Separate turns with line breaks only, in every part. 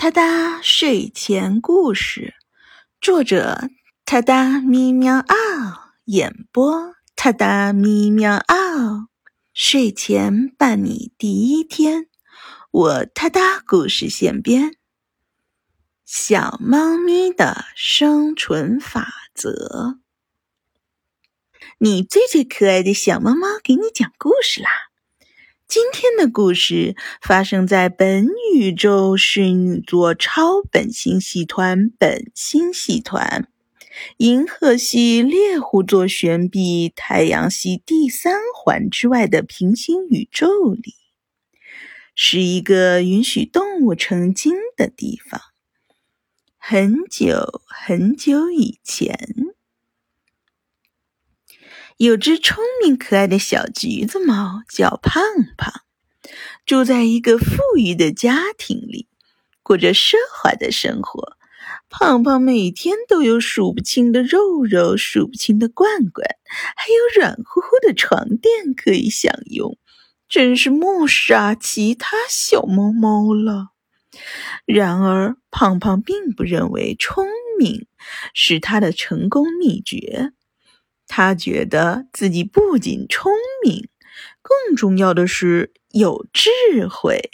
哒哒睡前故事，作者：哒哒咪喵嗷，演播：哒哒咪喵嗷。睡前伴你第一天，我哒哒故事现编。小猫咪的生存法则。你最最可爱的小猫猫，给你讲故事啦！今天的故事发生在本宇宙侍女座超本星系团本星系团银河系猎户座旋臂太阳系第三环之外的平行宇宙里，是一个允许动物成精的地方。很久很久以前，有只聪明可爱的小橘子猫，叫胖胖，住在一个富裕的家庭里，过着奢华的生活。胖胖每天都有数不清的肉肉、数不清的罐罐，还有软乎乎的床垫可以享用，真是目杀其他小猫猫了。然而，胖胖并不认为聪明是他的成功秘诀。他觉得自己不仅聪明，更重要的是有智慧。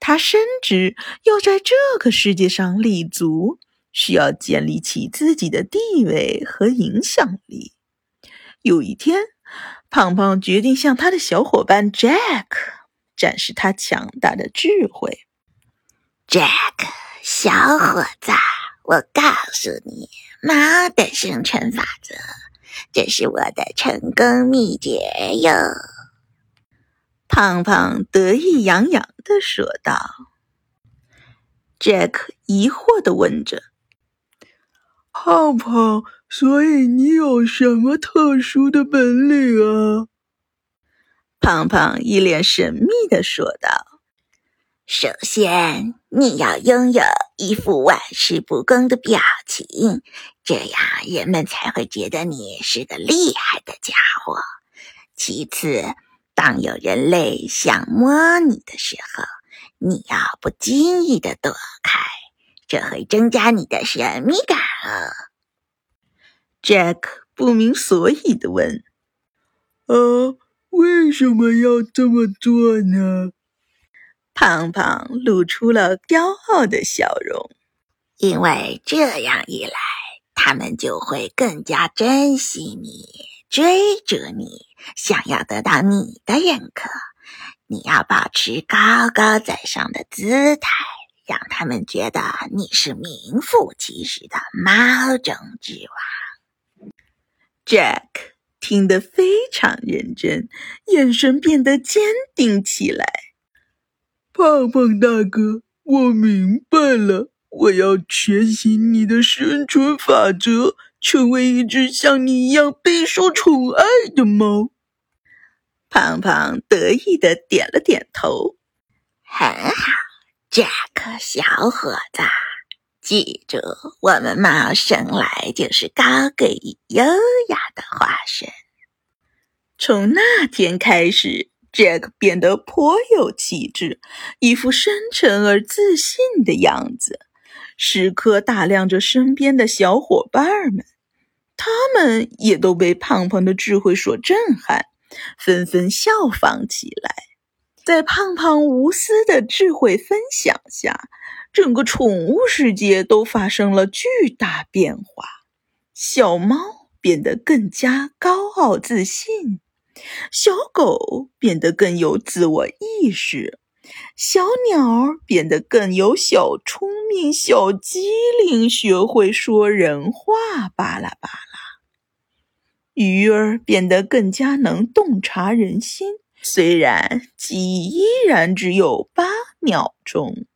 他深知要在这个世界上立足，需要建立起自己的地位和影响力。有一天，胖胖决定向他的小伙伴 Jack 展示他强大的智慧。
Jack，小伙子，我告诉你，猫的生存法则。这是我的成功秘诀哟！
胖胖得意洋洋地说道。Jack 疑惑地问着：“
胖胖，所以你有什么特殊的本领啊？”
胖胖一脸神秘地说道：“
首先，你要拥有一副玩世不恭的表情。”这样人们才会觉得你是个厉害的家伙。其次，当有人类想摸你的时候，你要不经意的躲开，这会增加你的神秘感哦。
Jack 不明所以的问：“
啊，为什么要这么做呢？”
胖胖露出了骄傲的笑容：“
因为这样一来。”他们就会更加珍惜你，追逐你，想要得到你的认可。你要保持高高在上的姿态，让他们觉得你是名副其实的猫中之王。
Jack 听得非常认真，眼神变得坚定起来。
胖胖大哥，我明白了。我要学习你的生存法则，成为一只像你一样备受宠爱的猫。
胖胖得意的点了点头。
很好，杰克小伙子，记住，我们猫生来就是高贵优雅的化身。
从那天开始，Jack 变得颇有气质，一副深沉而自信的样子。时刻打量着身边的小伙伴们，他们也都被胖胖的智慧所震撼，纷纷效仿起来。在胖胖无私的智慧分享下，整个宠物世界都发生了巨大变化。小猫变得更加高傲自信，小狗变得更有自我意识。小鸟变得更有小聪明，小机灵，学会说人话，巴拉巴拉。鱼儿变得更加能洞察人心，虽然记忆依然只有八秒钟。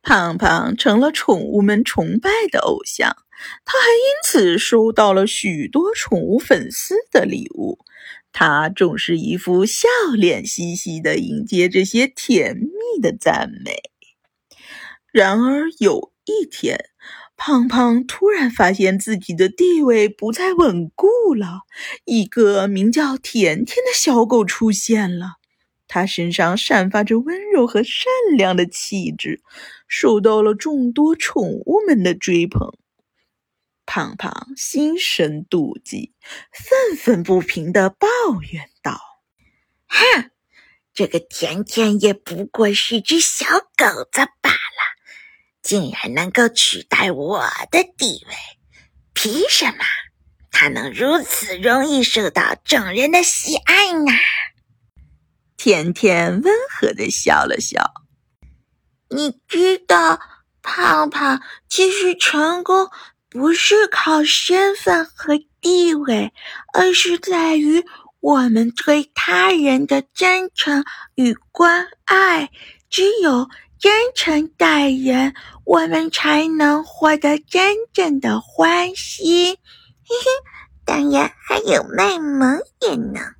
胖胖成了宠物们崇拜的偶像，他还因此收到了许多宠物粉丝的礼物。他总是一副笑脸嘻嘻的迎接这些甜蜜的赞美。然而有一天，胖胖突然发现自己的地位不再稳固了。一个名叫甜甜的小狗出现了，他身上散发着温柔和善良的气质，受到了众多宠物们的追捧。胖胖心生妒忌，愤愤不平地抱怨道：“
哼，这个甜甜也不过是只小狗子罢了，竟然能够取代我的地位，凭什么？它能如此容易受到众人的喜爱呢？”
甜甜温和的笑了笑。
你知道，胖胖其实成功不是靠身份和地位，而是在于我们对他人的真诚与关爱。只有真诚待人，我们才能获得真正的欢喜。嘿嘿，当然还有卖萌也能。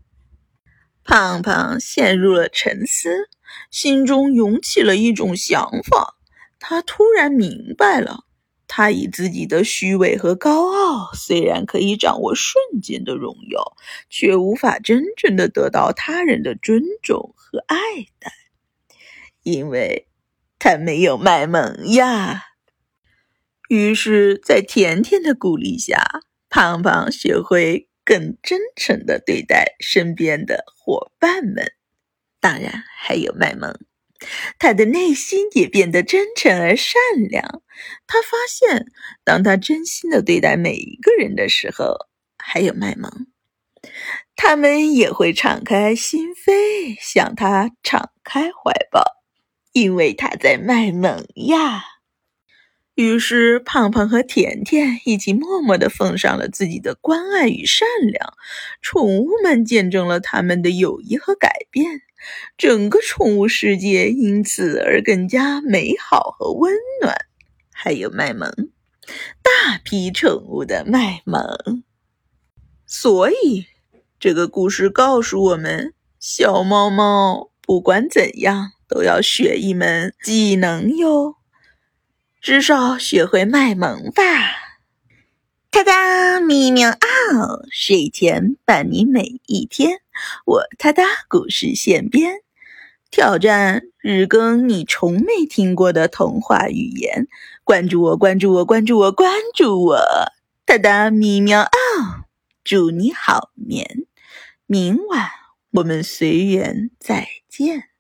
胖胖陷入了沉思，心中涌起了一种想法。他突然明白了，他以自己的虚伪和高傲，虽然可以掌握瞬间的荣耀，却无法真正的得到他人的尊重和爱戴，因为他没有卖萌呀。于是，在甜甜的鼓励下，胖胖学会。更真诚的对待身边的伙伴们，当然还有卖萌。他的内心也变得真诚而善良。他发现，当他真心的对待每一个人的时候，还有卖萌，他们也会敞开心扉，向他敞开怀抱，因为他在卖萌呀。于是，胖胖和甜甜一起默默的奉上了自己的关爱与善良。宠物们见证了他们的友谊和改变，整个宠物世界因此而更加美好和温暖。还有卖萌，大批宠物的卖萌。所以，这个故事告诉我们：小猫猫不管怎样都要学一门技能哟。至少学会卖萌吧！
哒哒咪喵嗷，
睡前伴你每一天。我哒哒故事现编，挑战日更你从没听过的童话语言。关注我，关注我，关注我，关注我！哒哒咪喵嗷，祝你好眠。明晚我们随缘再见。